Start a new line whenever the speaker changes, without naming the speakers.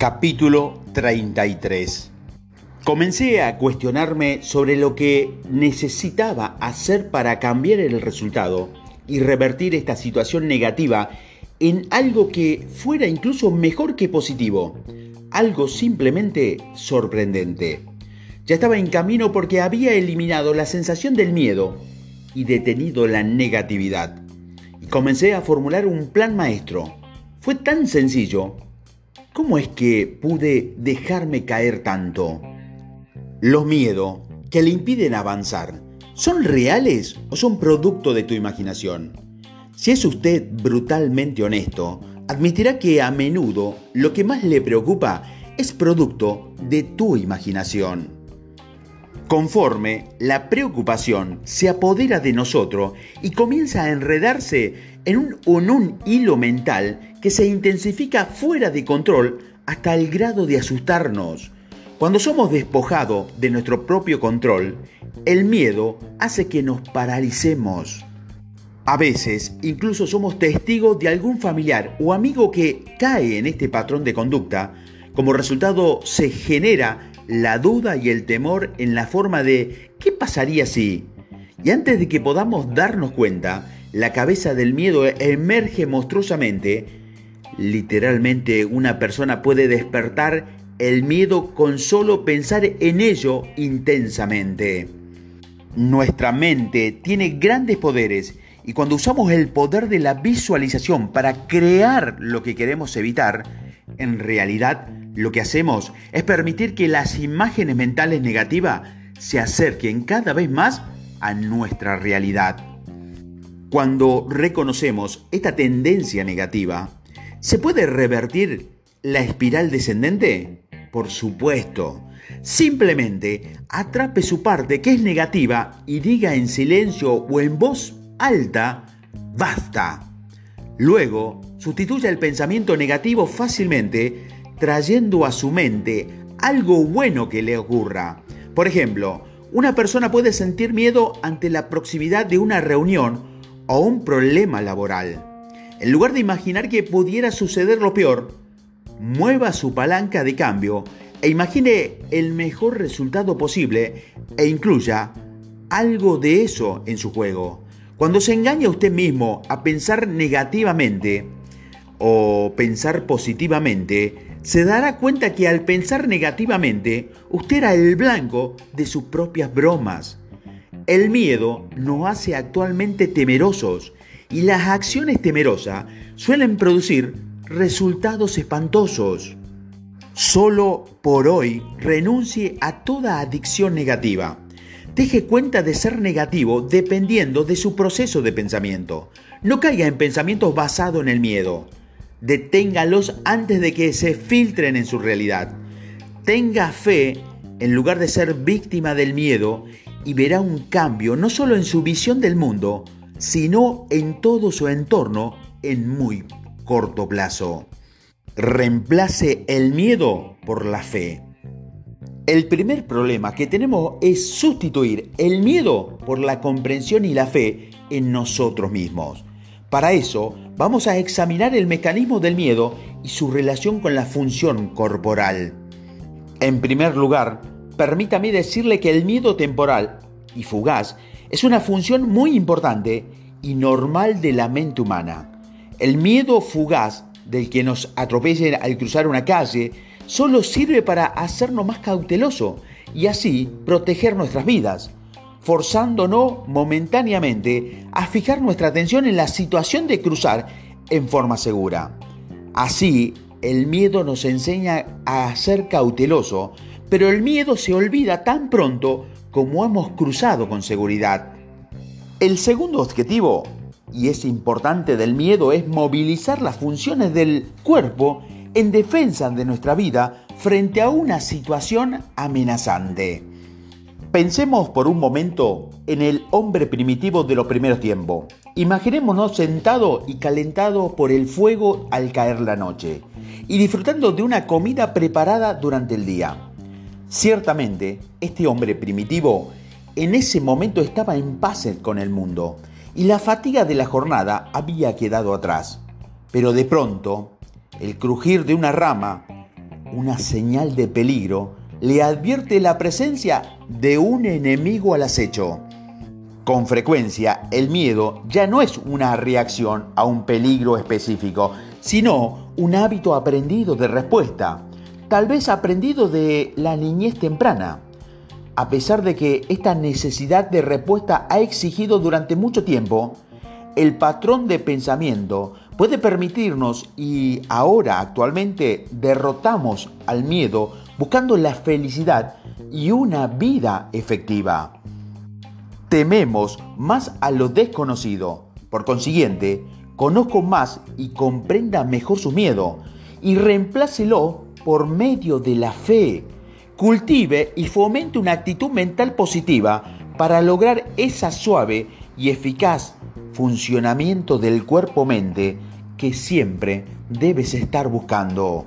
Capítulo 33 Comencé a cuestionarme sobre lo que necesitaba hacer para cambiar el resultado y revertir esta situación negativa en algo que fuera incluso mejor que positivo, algo simplemente sorprendente. Ya estaba en camino porque había eliminado la sensación del miedo y detenido la negatividad. Y comencé a formular un plan maestro. Fue tan sencillo. ¿Cómo es que pude dejarme caer tanto? Los miedos que le impiden avanzar, ¿son reales o son producto de tu imaginación? Si es usted brutalmente honesto, admitirá que a menudo lo que más le preocupa es producto de tu imaginación. Conforme la preocupación se apodera de nosotros y comienza a enredarse en un, en un hilo mental que se intensifica fuera de control hasta el grado de asustarnos, cuando somos despojados de nuestro propio control, el miedo hace que nos paralicemos. A veces incluso somos testigos de algún familiar o amigo que cae en este patrón de conducta. Como resultado se genera la duda y el temor en la forma de ¿qué pasaría si? Y antes de que podamos darnos cuenta, la cabeza del miedo emerge monstruosamente. Literalmente una persona puede despertar el miedo con solo pensar en ello intensamente. Nuestra mente tiene grandes poderes y cuando usamos el poder de la visualización para crear lo que queremos evitar, en realidad lo que hacemos es permitir que las imágenes mentales negativas se acerquen cada vez más a nuestra realidad. Cuando reconocemos esta tendencia negativa, ¿se puede revertir la espiral descendente? Por supuesto. Simplemente atrape su parte que es negativa y diga en silencio o en voz alta, basta. Luego, sustituya el pensamiento negativo fácilmente trayendo a su mente algo bueno que le ocurra. Por ejemplo, una persona puede sentir miedo ante la proximidad de una reunión o un problema laboral. En lugar de imaginar que pudiera suceder lo peor, mueva su palanca de cambio e imagine el mejor resultado posible e incluya algo de eso en su juego. Cuando se engaña a usted mismo a pensar negativamente o pensar positivamente, se dará cuenta que al pensar negativamente, usted era el blanco de sus propias bromas. El miedo nos hace actualmente temerosos y las acciones temerosas suelen producir resultados espantosos. Solo por hoy renuncie a toda adicción negativa. Deje cuenta de ser negativo dependiendo de su proceso de pensamiento. No caiga en pensamientos basados en el miedo. Deténgalos antes de que se filtren en su realidad. Tenga fe en lugar de ser víctima del miedo y verá un cambio no solo en su visión del mundo, sino en todo su entorno en muy corto plazo. Reemplace el miedo por la fe. El primer problema que tenemos es sustituir el miedo por la comprensión y la fe en nosotros mismos. Para eso vamos a examinar el mecanismo del miedo y su relación con la función corporal. En primer lugar, permítame decirle que el miedo temporal y fugaz es una función muy importante y normal de la mente humana. El miedo fugaz del que nos atropellen al cruzar una calle solo sirve para hacernos más cauteloso y así proteger nuestras vidas, forzándonos momentáneamente a fijar nuestra atención en la situación de cruzar en forma segura. Así, el miedo nos enseña a ser cauteloso, pero el miedo se olvida tan pronto como hemos cruzado con seguridad. El segundo objetivo y es importante del miedo es movilizar las funciones del cuerpo en defensa de nuestra vida frente a una situación amenazante. Pensemos por un momento en el hombre primitivo de los primeros tiempos. Imaginémonos sentado y calentado por el fuego al caer la noche y disfrutando de una comida preparada durante el día. Ciertamente, este hombre primitivo en ese momento estaba en paz con el mundo y la fatiga de la jornada había quedado atrás. Pero de pronto, el crujir de una rama una señal de peligro, le advierte la presencia de un enemigo al acecho. Con frecuencia, el miedo ya no es una reacción a un peligro específico, sino un hábito aprendido de respuesta, tal vez aprendido de la niñez temprana. A pesar de que esta necesidad de respuesta ha exigido durante mucho tiempo, el patrón de pensamiento puede permitirnos y ahora actualmente derrotamos al miedo buscando la felicidad y una vida efectiva. Tememos más a lo desconocido. Por consiguiente, conozco más y comprenda mejor su miedo y reemplácelo por medio de la fe. Cultive y fomente una actitud mental positiva para lograr esa suave y eficaz funcionamiento del cuerpo-mente que siempre debes estar buscando.